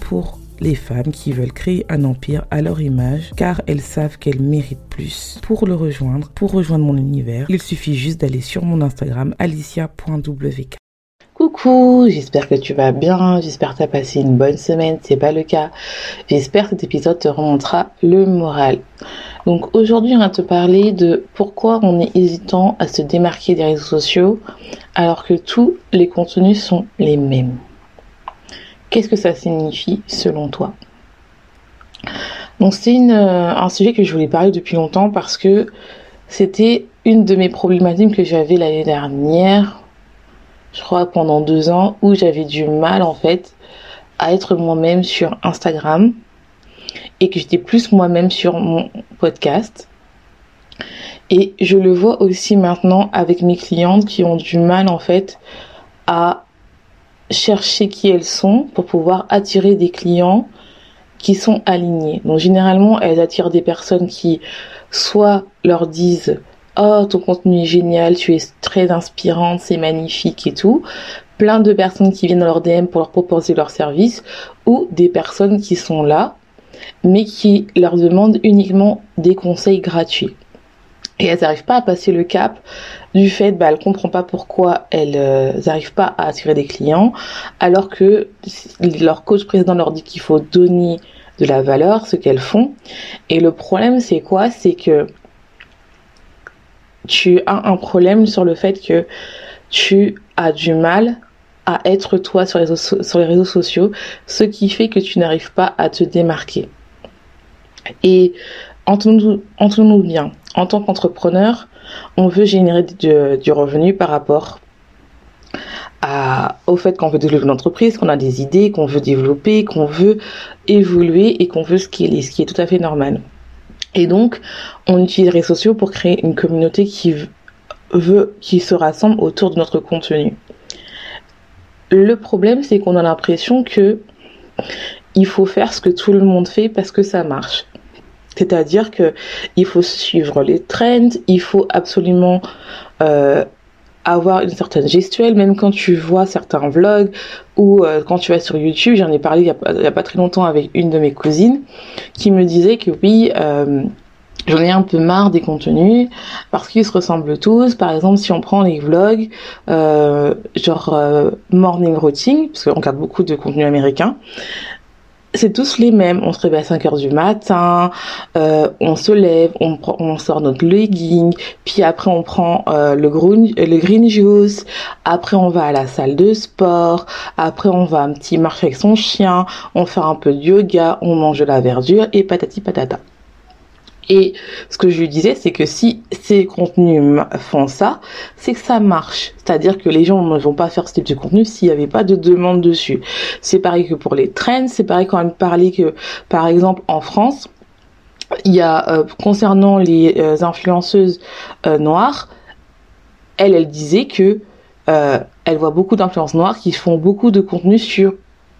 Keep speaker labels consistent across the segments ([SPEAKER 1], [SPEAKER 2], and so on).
[SPEAKER 1] Pour les femmes qui veulent créer un empire à leur image car elles savent qu'elles méritent plus. Pour le rejoindre, pour rejoindre mon univers, il suffit juste d'aller sur mon Instagram alicia.wk.
[SPEAKER 2] Coucou, j'espère que tu vas bien, j'espère que tu as passé une bonne semaine, c'est pas le cas. J'espère que cet épisode te remontera le moral. Donc aujourd'hui, on va te parler de pourquoi on est hésitant à se démarquer des réseaux sociaux alors que tous les contenus sont les mêmes. Qu'est-ce que ça signifie selon toi? Donc c'est euh, un sujet que je voulais parler depuis longtemps parce que c'était une de mes problématiques que j'avais l'année dernière, je crois pendant deux ans, où j'avais du mal en fait à être moi-même sur Instagram et que j'étais plus moi-même sur mon podcast. Et je le vois aussi maintenant avec mes clientes qui ont du mal en fait à chercher qui elles sont pour pouvoir attirer des clients qui sont alignés. Donc généralement, elles attirent des personnes qui soit leur disent "Oh, ton contenu est génial, tu es très inspirante, c'est magnifique et tout." Plein de personnes qui viennent dans leur DM pour leur proposer leur service ou des personnes qui sont là mais qui leur demandent uniquement des conseils gratuits et elles n'arrivent pas à passer le cap du fait bah elles comprennent pas pourquoi elles n'arrivent euh, pas à attirer des clients alors que leur coach président leur dit qu'il faut donner de la valeur ce qu'elles font. Et le problème c'est quoi? C'est que tu as un problème sur le fait que tu as du mal à être toi sur les, réseaux, sociaux, ce qui fait que tu n'arrives pas à te démarquer. Et entendons-nous bien, en tant qu'entrepreneur, on veut générer du, revenu par rapport au fait qu'on veut développer une entreprise, qu'on a des idées, qu'on veut développer, qu'on veut évoluer et qu'on veut ce qui est tout à fait normal. Et donc, on utilise les réseaux sociaux pour créer une communauté qui veut, qui se rassemble autour de notre contenu. Le problème, c'est qu'on a l'impression que il faut faire ce que tout le monde fait parce que ça marche. C'est-à-dire que il faut suivre les trends, il faut absolument euh, avoir une certaine gestuelle, même quand tu vois certains vlogs ou euh, quand tu vas sur YouTube, j'en ai parlé il y, a, pas très longtemps avec une de mes cousines qui me disait que oui, euh, j'en ai un peu marre des contenus parce qu'ils se ressemblent tous. Par exemple, si on prend les vlogs, genre morning routine, parce qu'on regarde beaucoup de contenu américain, c'est tous les mêmes. On se réveille à 5 heures du matin, euh, on se lève, on, on sort notre legging, puis après on prend euh, le, green, le green juice, après on va à la salle de sport, après on va un petit marcher avec son chien, on fait un peu de yoga, on mange de la verdure et patati patata. Et ce que je lui disais, c'est que si ces contenus font ça, c'est que ça marche. C'est-à-dire que les gens ne vont pas faire ce type de contenu s'il n'y avait pas de demande dessus. C'est pareil que pour les trends, c'est pareil quand même parler que, par exemple, en France, il y a, euh, concernant les euh, influenceuses euh, noires, elle, elle disait que elle voit beaucoup d'influences noires qui font beaucoup de contenu sur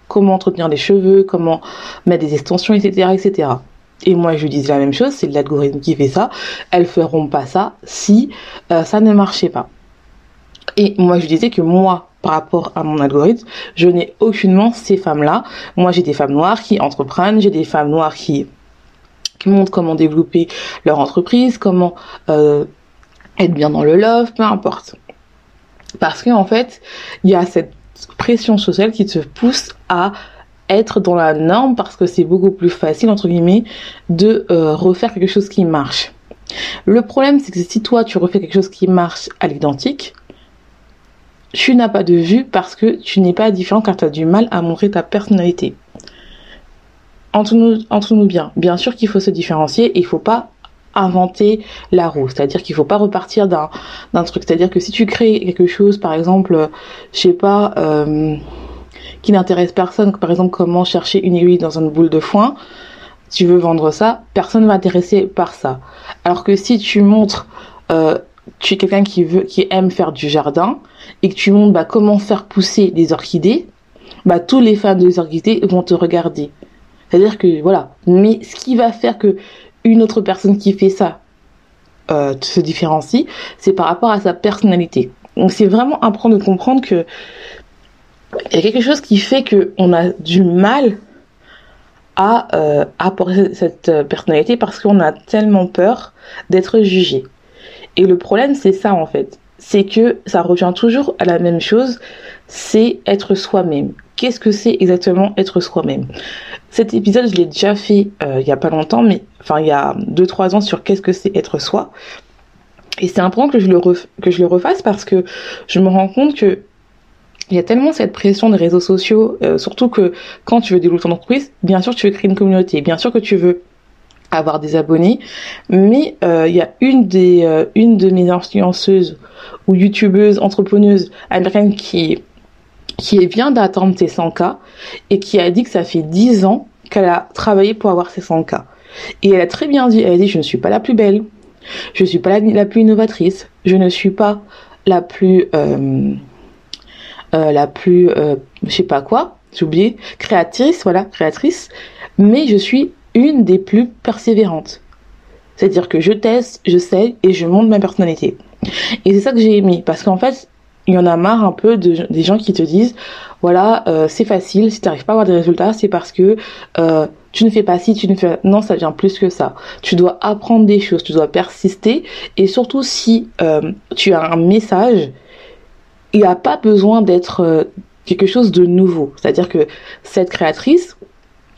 [SPEAKER 2] comment entretenir les cheveux, comment mettre des extensions, etc., etc. Et moi, je disais la même chose, c'est l'algorithme qui fait ça. Elles feront pas ça si euh, ça ne marchait pas. Et moi, je disais que moi, par rapport à mon algorithme, je n'ai aucunement ces femmes-là. Moi, j'ai des femmes noires qui entreprennent, j'ai des femmes noires qui, qui montrent comment développer leur entreprise, comment euh, être bien dans le love, peu importe. Parce qu'en en fait, il y a cette pression sociale qui te pousse à être dans la norme parce que c'est beaucoup plus facile, entre guillemets, de euh, refaire quelque chose qui marche. Le problème, c'est que si toi, tu refais quelque chose qui marche à l'identique, tu n'as pas de vue parce que tu n'es pas différent car tu as du mal à montrer ta personnalité. entre nous, entre nous bien. Bien sûr qu'il faut se différencier et il faut pas inventer la roue. C'est-à-dire qu'il faut pas repartir d'un, d'un truc. C'est-à-dire que si tu crées quelque chose, par exemple, je sais pas, euh, qui n'intéresse personne, par exemple comment chercher une aiguille dans une boule de foin, tu veux vendre ça, personne va intéresser par ça. Alors que si tu montres, euh, tu es quelqu'un qui veut, qui aime faire du jardin et que tu montres bah, comment faire pousser des orchidées, bah tous les fans des orchidées vont te regarder. C'est-à-dire que voilà. Mais ce qui va faire que une autre personne qui fait ça euh, se différencie, c'est par rapport à sa personnalité. Donc c'est vraiment important de comprendre que il y a quelque chose qui fait que on a du mal à euh, apporter cette euh, personnalité parce qu'on a tellement peur d'être jugé. Et le problème, c'est ça en fait. C'est que ça revient toujours à la même chose, c'est être soi-même. Qu'est-ce que c'est exactement être soi-même? Cet épisode, je l'ai déjà fait euh, il y a pas longtemps, mais enfin il y a 2-3 ans sur qu'est-ce que c'est être soi. Et c'est important que je le refasse parce que je me rends compte que il y a tellement cette pression des réseaux sociaux, euh, surtout que quand tu veux développer ton entreprise, bien sûr tu veux créer une communauté, bien sûr que tu veux avoir des abonnés, mais euh, il y a une des euh, une de mes influenceuses ou youtubeuses, entrepreneuses américaines qui qui vient d'attendre ses 100K et qui a dit que ça fait 10 ans qu'elle a travaillé pour avoir ses 100K. Et elle a très bien dit, elle a dit je ne suis pas la plus belle, je ne suis pas la, la plus innovatrice, je ne suis pas la plus euh, la plus, euh, je sais pas quoi, j'ai oublié, créatrice, voilà, créatrice, mais je suis une des plus persévérantes. C'est-à-dire que je teste, je sais et je montre ma personnalité. Et c'est ça que j'ai aimé, parce qu'en fait, il y en a marre un peu de, des gens qui te disent, voilà, euh, c'est facile, si tu n'arrives pas à avoir des résultats, c'est parce que tu ne fais pas si, tu ne fais... Non, ça vient plus que ça. Tu dois apprendre des choses, tu dois persister, et surtout si tu as un message il n'y a pas besoin d'être euh, quelque chose de nouveau. C'est-à-dire que cette créatrice,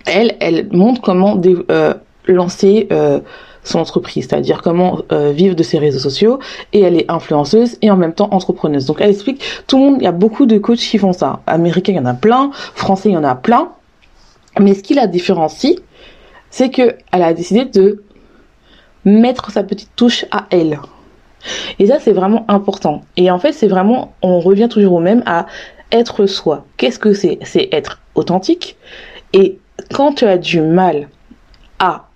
[SPEAKER 2] elle, elle montre comment euh, lancer euh, son entreprise, c'est-à-dire comment vivre de ses réseaux sociaux, et elle est influenceuse et en même temps entrepreneuse. Donc elle explique, tout le monde, il y a beaucoup de coachs qui font ça. Américains, il y en a plein, français, il y en a plein. Mais ce qui la différencie, c'est que elle a décidé de mettre sa petite touche à elle. Et ça, c'est vraiment important. Et en fait, c'est vraiment, on revient toujours au même à être soi. Qu'est-ce que c'est? C'est être authentique. Et quand tu as du mal à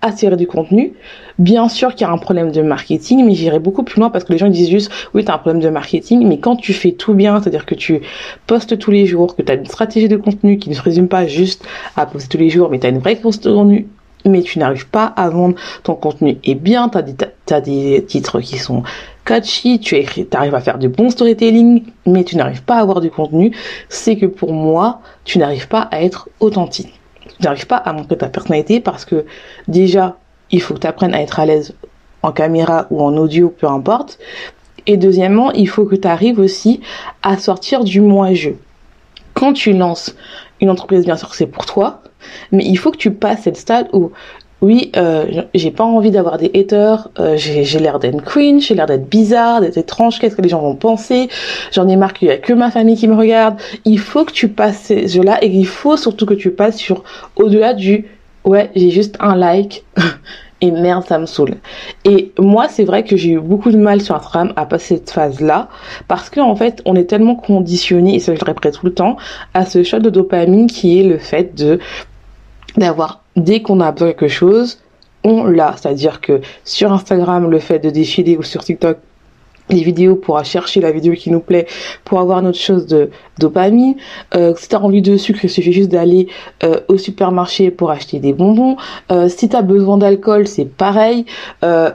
[SPEAKER 2] attirer du contenu, bien sûr qu'il y a un problème de marketing, mais j'irai beaucoup plus loin parce que les gens disent juste oui, tu as un problème de marketing, mais quand tu fais tout bien, c'est-à-dire que tu postes tous les jours, que tu as une stratégie de contenu qui ne se résume pas juste à poster tous les jours, mais tu as une vraie contenu mais tu n'arrives pas à vendre ton contenu et bien, tu as, des titres qui sont catchy, tu arrives à faire du bon storytelling, mais tu n'arrives pas à avoir du contenu, c'est que pour moi, tu n'arrives pas à être authentique. Tu n'arrives pas à montrer ta personnalité parce que déjà, il faut que tu apprennes à être à l'aise en caméra ou en audio, peu importe. Et deuxièmement, il faut que tu arrives aussi à sortir du moi-je. Quand tu lances une entreprise, bien sûr, c'est pour toi, mais il faut que tu passes cette stade où oui, euh, j'ai pas envie d'avoir des haters, euh, j'ai l'air d'être cringe, j'ai l'air d'être bizarre, d'être étrange, qu'est-ce que les gens vont penser, j'en ai marre qu'il y a que ma famille qui me regarde. Il faut que tu passes ces jeux-là et il faut surtout que tu passes sur au-delà du ouais, j'ai juste un like et merde, ça me saoule. Et moi, c'est vrai que j'ai eu beaucoup de mal sur Instagram à passer cette phase-là parce qu'en en fait, on est tellement conditionné, et ça je le répète tout le temps, à ce shot de dopamine qui est le fait de d'avoir, dès qu'on a besoin de quelque chose, on l'a. C'est-à-dire que sur Instagram, le fait de défiler ou sur TikTok, les vidéos pour chercher la vidéo qui nous plaît pour avoir notre chose de dopamine euh, si t'as envie de sucre il suffit juste d'aller euh, au supermarché pour acheter des bonbons euh, si t'as besoin d'alcool c'est pareil euh,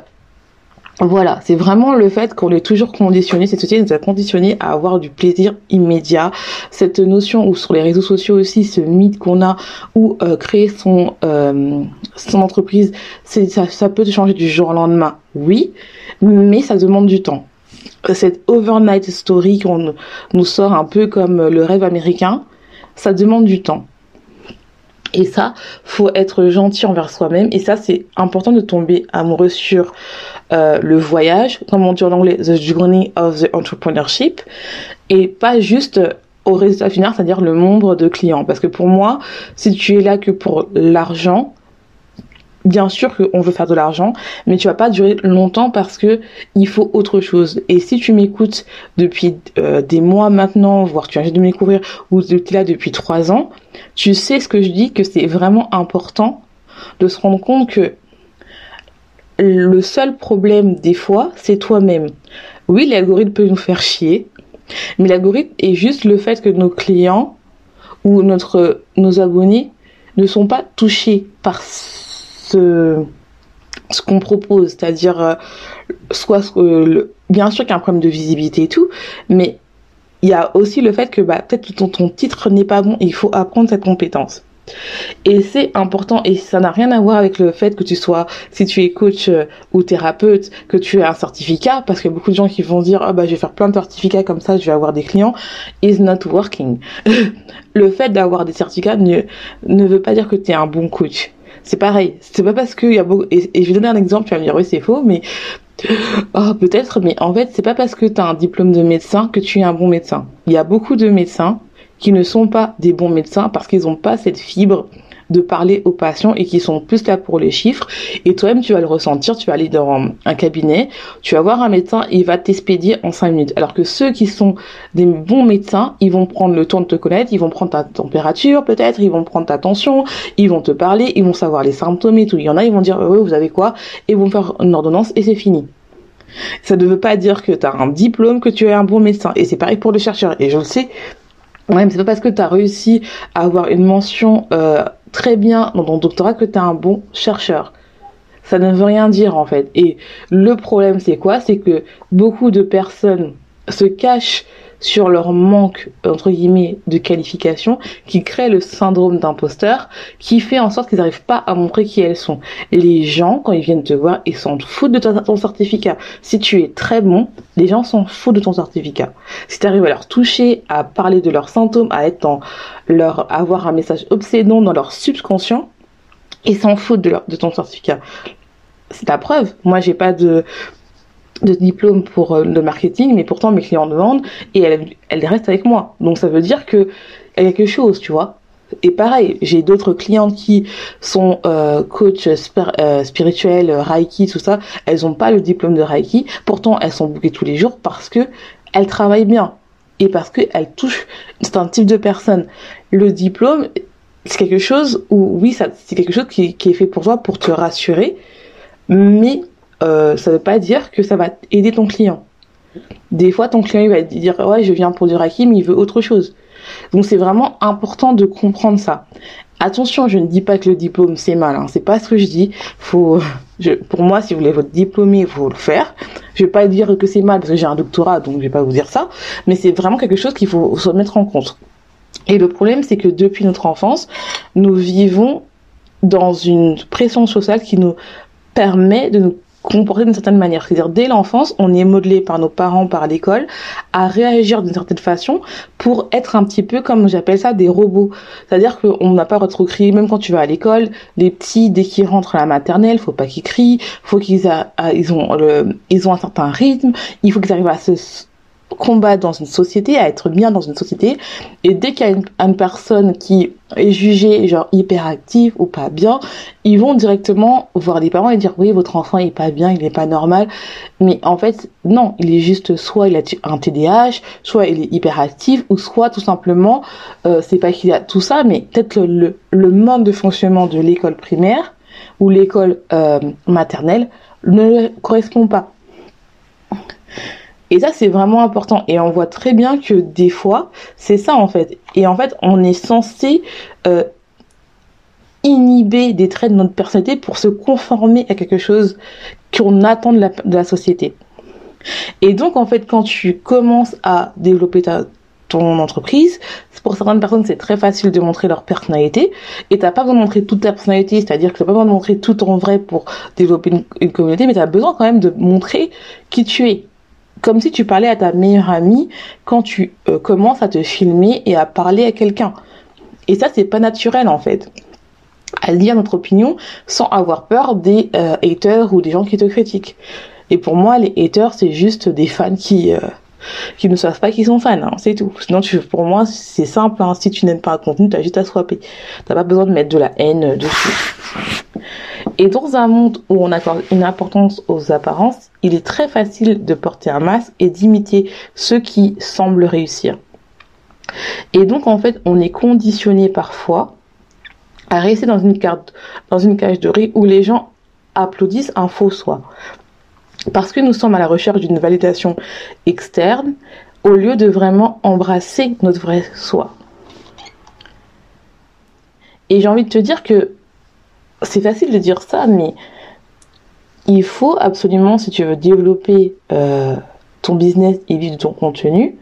[SPEAKER 2] voilà, c'est vraiment le fait qu'on est toujours conditionné, cette société nous a conditionné à avoir du plaisir immédiat. Cette notion, ou sur les réseaux sociaux aussi, ce mythe qu'on a, ou euh, créer son, euh, son entreprise, ça, ça peut changer du jour au lendemain, oui, mais ça demande du temps. Cette overnight story qu'on nous sort un peu comme le rêve américain, ça demande du temps. Et ça, faut être gentil envers soi-même. Et ça, c'est important de tomber amoureux sur euh, le voyage, comme on dit en anglais, the journey of the entrepreneurship, et pas juste au résultat final, c'est-à-dire le nombre de clients. Parce que pour moi, si tu es là que pour l'argent, bien sûr qu'on veut faire de l'argent, mais tu vas pas durer longtemps parce que il faut autre chose. Et si tu m'écoutes depuis euh, des mois maintenant, voire tu viens de m'écouvrir, ou tu es là depuis trois ans, tu sais ce que je dis, que c'est vraiment important de se rendre compte que le seul problème des fois, c'est toi-même. Oui, l'algorithme peut nous faire chier, mais l'algorithme est juste le fait que nos clients ou notre, nos abonnés ne sont pas touchés par ce, qu'on propose, c'est-à-dire euh, soit bien sûr qu'il y a un problème de visibilité et tout, mais il y a aussi le fait que bah, peut-être ton, titre n'est pas bon, il faut apprendre cette compétence. Et c'est important et ça n'a rien à voir avec le fait que tu sois, si tu es coach euh, ou thérapeute, que tu aies un certificat, parce que beaucoup de gens qui vont dire, ah bah je vais faire plein de certificats comme ça, je vais avoir des clients, is not working. le fait d'avoir des certificats ne, ne veut pas dire que tu es un bon coach. C'est pareil. C'est pas parce qu'il y a beaucoup, et, je vais donner un exemple, tu vas me dire oui c'est faux, mais oh, peut-être, mais en fait c'est pas parce que tu as un diplôme de médecin que tu es un bon médecin. Il y a beaucoup de médecins qui ne sont pas des bons médecins parce qu'ils n'ont pas cette fibre de parler aux patients et qui sont plus là pour les chiffres. Et toi-même, tu vas le ressentir, tu vas aller dans un cabinet, tu vas voir un médecin, il va t'expédier en 5 minutes. Alors que ceux qui sont des bons médecins, ils vont prendre le temps de te connaître, ils vont prendre ta température peut-être, ils vont prendre ta tension, ils vont te parler, ils vont savoir les symptômes et tout. Il y en a, ils vont dire, oui, vous avez quoi? Et vont faire une ordonnance et c'est fini. Ça ne veut pas dire que tu as un diplôme, que tu es un bon médecin. Et c'est pareil pour le chercheur. Et je le sais, Ouais, mais c'est pas parce que tu as réussi à avoir une mention euh, très bien dans ton doctorat que tu es un bon chercheur. Ça ne veut rien dire en fait. Et le problème c'est quoi? C'est que beaucoup de personnes se cachent sur leur manque, entre guillemets, de qualification, qui crée le syndrome d'imposteur, qui fait en sorte qu'ils n'arrivent pas à montrer qui elles sont. Les gens, quand ils viennent te voir, ils s'en foutent de ton certificat. Si tu es très bon, les gens s'en foutent de ton certificat. Si tu arrives à leur toucher, à parler de leurs symptômes, à être dans leur, avoir un message obsédant dans leur subconscient, ils s'en foutent de, leur, de ton certificat. C'est ta preuve. Moi, j'ai pas de, de diplôme pour euh, le marketing, mais pourtant mes clients demandent et elle, elle reste avec moi. Donc ça veut dire que y a quelque chose, tu vois. Et pareil, j'ai d'autres clientes qui sont euh, coach euh, spirituel, Reiki, tout ça. Elles n'ont pas le diplôme de Reiki. Pourtant, elles sont bookées tous les jours parce que elles travaillent bien et parce qu'elles touchent un type de personne. Le diplôme, c'est quelque chose où oui, c'est quelque chose qui, qui est fait pour toi pour te rassurer, mais euh, ça ne veut pas dire que ça va aider ton client. Des fois, ton client il va dire ouais, je viens pour du Reiki, mais il veut autre chose. Donc c'est vraiment important de comprendre ça. Attention, je ne dis pas que le diplôme c'est mal, hein. c'est pas ce que je dis. Pour moi, si vous voulez votre diplômé, il faut le faire. Je vais pas dire que c'est mal parce que j'ai un doctorat, donc je vais pas vous dire ça. Mais c'est vraiment quelque chose qu'il faut se mettre en compte. Et le problème, c'est que depuis notre enfance, nous vivons dans une pression sociale qui nous permet de nous comporter d'une certaine manière. C'est-à-dire, dès l'enfance, on est modelé par nos parents, par l'école, à réagir d'une certaine façon pour être un petit peu comme j'appelle ça des robots. C'est-à-dire qu'on n'a pas crier, même quand tu vas à l'école, les petits, dès qu'ils rentrent à la maternelle, faut pas qu'ils crient, faut qu'ils ils ont le, ils ont un certain rythme, il faut qu'ils arrivent à se combattre dans une société, à être bien dans une société. Et dès qu'il y a une, personne qui est jugée genre hyperactive ou pas bien, ils vont directement voir les parents et dire oui votre enfant est pas bien, il est pas normal. Mais en fait non, il est juste soit il a un TDAH, soit il est hyperactif ou soit tout simplement euh, c'est pas qu'il a tout ça, mais peut-être le, le, mode de fonctionnement de l'école primaire ou l'école euh, maternelle ne correspond pas. Et ça, c'est vraiment important. Et on voit très bien que des fois, c'est ça en fait. Et en fait, on est censé euh, inhiber des traits de notre personnalité pour se conformer à quelque chose qu'on attend de la, société. Et donc, en fait, quand tu commences à développer ta, ton entreprise, pour certaines personnes, c'est très facile de montrer leur personnalité. Et t'as pas besoin de montrer toute ta personnalité, c'est-à-dire que t'as pas besoin de montrer tout en vrai pour développer une, une communauté, mais tu as besoin quand même de montrer qui tu es comme si tu parlais à ta meilleure amie quand tu euh, commences à te filmer et à parler à quelqu'un. Et ça, c'est pas naturel en fait. À dire notre opinion sans avoir peur des euh, haters ou des gens qui te critiquent. Et pour moi, les haters, c'est juste des fans qui, euh, qu'ils ne savent pas qu'ils sont fans, hein, c'est tout. Sinon, pour moi, c'est simple. Hein. si tu n'aimes pas un contenu, tu as juste à swapper. T'as pas besoin de mettre de la haine dessus. Et dans un monde où on accorde une importance aux apparences, il est très facile de porter un masque et d'imiter ceux qui semblent réussir. Et donc, en fait, on est conditionné parfois à rester dans une, dans une cage de riz où les gens applaudissent un faux soi. Parce que nous sommes à la recherche d'une validation externe au lieu de vraiment embrasser notre vrai soi. Et j'ai envie de te dire que c'est facile de dire ça, mais il faut absolument, si tu veux développer euh, ton business et vivre de ton contenu,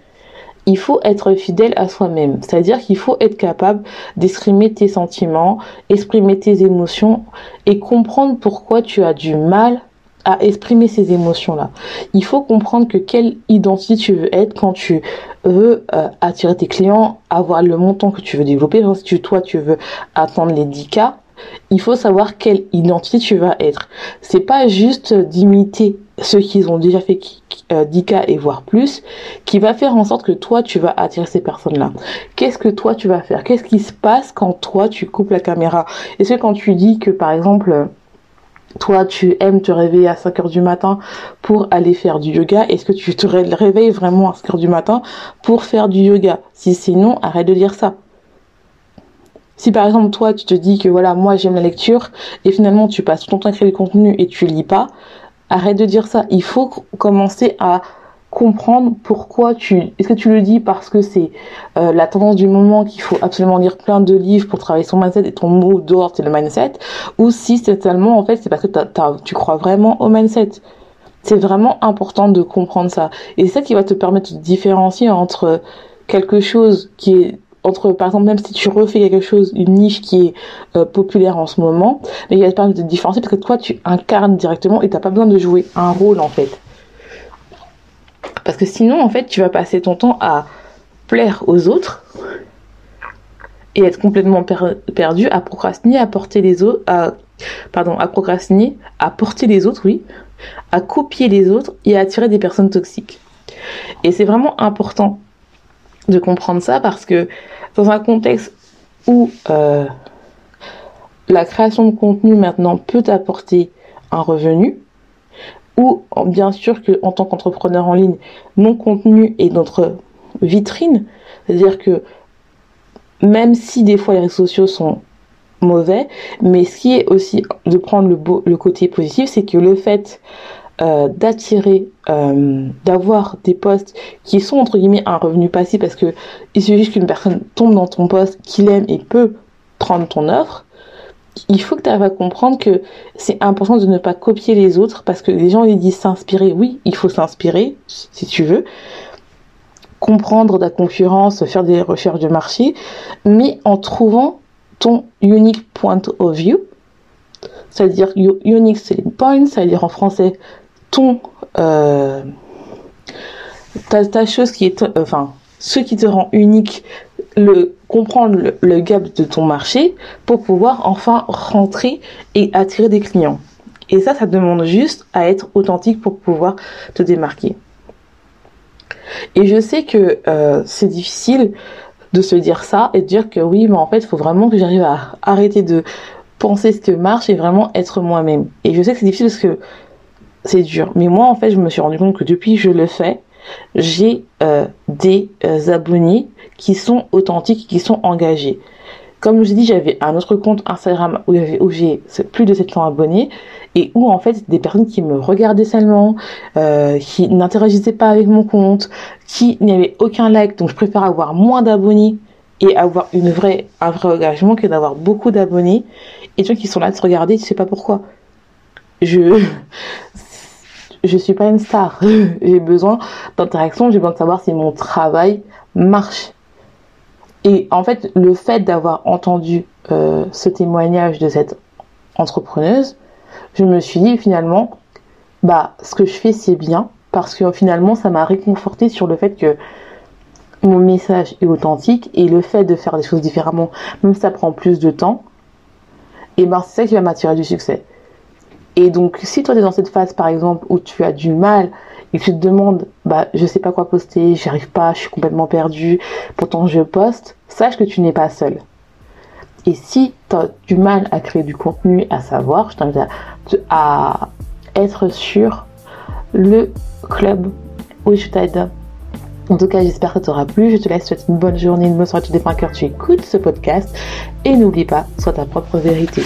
[SPEAKER 2] il faut être fidèle à soi-même. C'est-à-dire qu'il faut être capable d'exprimer tes sentiments, exprimer tes émotions et comprendre pourquoi tu as du mal à exprimer ces émotions-là. Il faut comprendre que quelle identité tu veux être quand tu veux euh, attirer tes clients, avoir le montant que tu veux développer. si tu, toi, tu veux attendre les 10K, il faut savoir quelle identité tu vas être. C'est pas juste d'imiter ceux qui ont déjà fait 10K euh, et voire plus, qui va faire en sorte que toi, tu vas attirer ces personnes-là. Qu'est-ce que toi, tu vas faire? Qu'est-ce qui se passe quand toi, tu coupes la caméra? Est-ce que quand tu dis que, par exemple, toi, tu aimes te réveiller à 5 heures du matin pour aller faire du yoga. Est-ce que tu te réveilles vraiment à 5 heures du matin pour faire du yoga? Si c'est non, arrête de dire ça. Si par exemple toi tu te dis que voilà moi j'aime la lecture et finalement tu passes ton temps à créer du contenu et tu lis pas, arrête de dire ça. Il faut commencer à comprendre pourquoi tu est-ce que tu le dis parce que c'est euh, la tendance du moment qu'il faut absolument lire plein de livres pour travailler son mindset et ton mot d'ordre c'est le mindset ou si c'est tellement en fait c'est parce que tu crois vraiment au mindset c'est vraiment important de comprendre ça et c'est ça qui va te permettre de différencier entre quelque chose qui est entre par exemple même si tu refais quelque chose une niche qui est euh, populaire en ce moment mais il va te permettre de différencier parce que toi tu incarnes directement et t'as pas besoin de jouer un rôle en fait. Parce que sinon en fait tu vas passer ton temps à plaire aux autres et être complètement perdu à procrastiner à porter les autres à à procrastiner à porter les autres oui à copier les autres et à attirer des personnes toxiques. Et c'est vraiment important de comprendre ça parce que dans un contexte où euh, la création de contenu maintenant peut apporter un revenu, ou bien sûr que en tant qu'entrepreneur en ligne, mon contenu est notre vitrine, c'est-à-dire que même si des fois les réseaux sociaux sont mauvais, mais ce qui est aussi de prendre le, le côté positif, c'est que le fait euh, d'attirer, euh, d'avoir des postes qui sont entre guillemets un revenu passif parce que il suffit qu'une personne tombe dans ton poste, qu'il aime et peut prendre ton offre. Il faut que tu arrives à comprendre que c'est important de ne pas copier les autres parce que les gens ils disent s'inspirer. Oui, il faut s'inspirer si tu veux, comprendre la concurrence, faire des recherches de marché, mais en trouvant ton unique point of view, c'est-à-dire unique selling point, c'est-à-dire en français ton euh, ta, chose qui est enfin ce qui te rend unique le comprendre le, gap de ton marché pour pouvoir enfin rentrer et attirer des clients. Et ça ça demande juste à être authentique pour pouvoir te démarquer. Et je sais que euh, c'est difficile de se dire ça et de dire que oui mais en fait il faut vraiment que j'arrive à arrêter de penser ce que marche et vraiment être moi-même. Et je sais que c'est difficile parce que c'est dur. Mais moi, en fait, je me suis rendu compte que depuis que je le fais, j'ai euh, des euh, abonnés qui sont authentiques, qui sont engagés. Comme je vous ai dit, j'avais un autre compte Instagram où, j'ai plus de 700 abonnés et où en fait des personnes qui me regardaient seulement, euh, qui n'interagissaient pas avec mon compte, qui n'avaient aucun like. Donc je préfère avoir moins d'abonnés et avoir une vraie, un vrai engagement que d'avoir beaucoup d'abonnés et ceux qui sont là de se regarder, tu sais pas pourquoi. Je, je suis pas une star. j'ai besoin d'interaction, j'ai besoin de savoir si mon travail marche. Et en fait, le fait d'avoir entendu euh, ce témoignage de cette entrepreneuse, je me suis dit finalement, bah, ce que je fais, c'est bien, parce que finalement, ça m'a réconforté sur le fait que mon message est authentique et le fait de faire des choses différemment, même ça prend plus de temps, et ben c'est ça qui va m'attirer du succès. Et donc, si toi, tu es dans cette phase, par exemple, où tu as du mal et tu te demandes, bah, je sais pas quoi poster, j'arrive pas, je suis complètement perdue, pourtant je poste, sache que tu n'es pas seul. Et si tu as du mal à créer du contenu, à savoir, je t'invite à, être sur le club où je t'aide. En tout cas, j'espère que ça t'aura plu. Je te laisse souhaiter une bonne journée, une bonne soirée. Tu dépends cœur, tu écoutes ce podcast. Et n'oublie pas, sois ta propre vérité.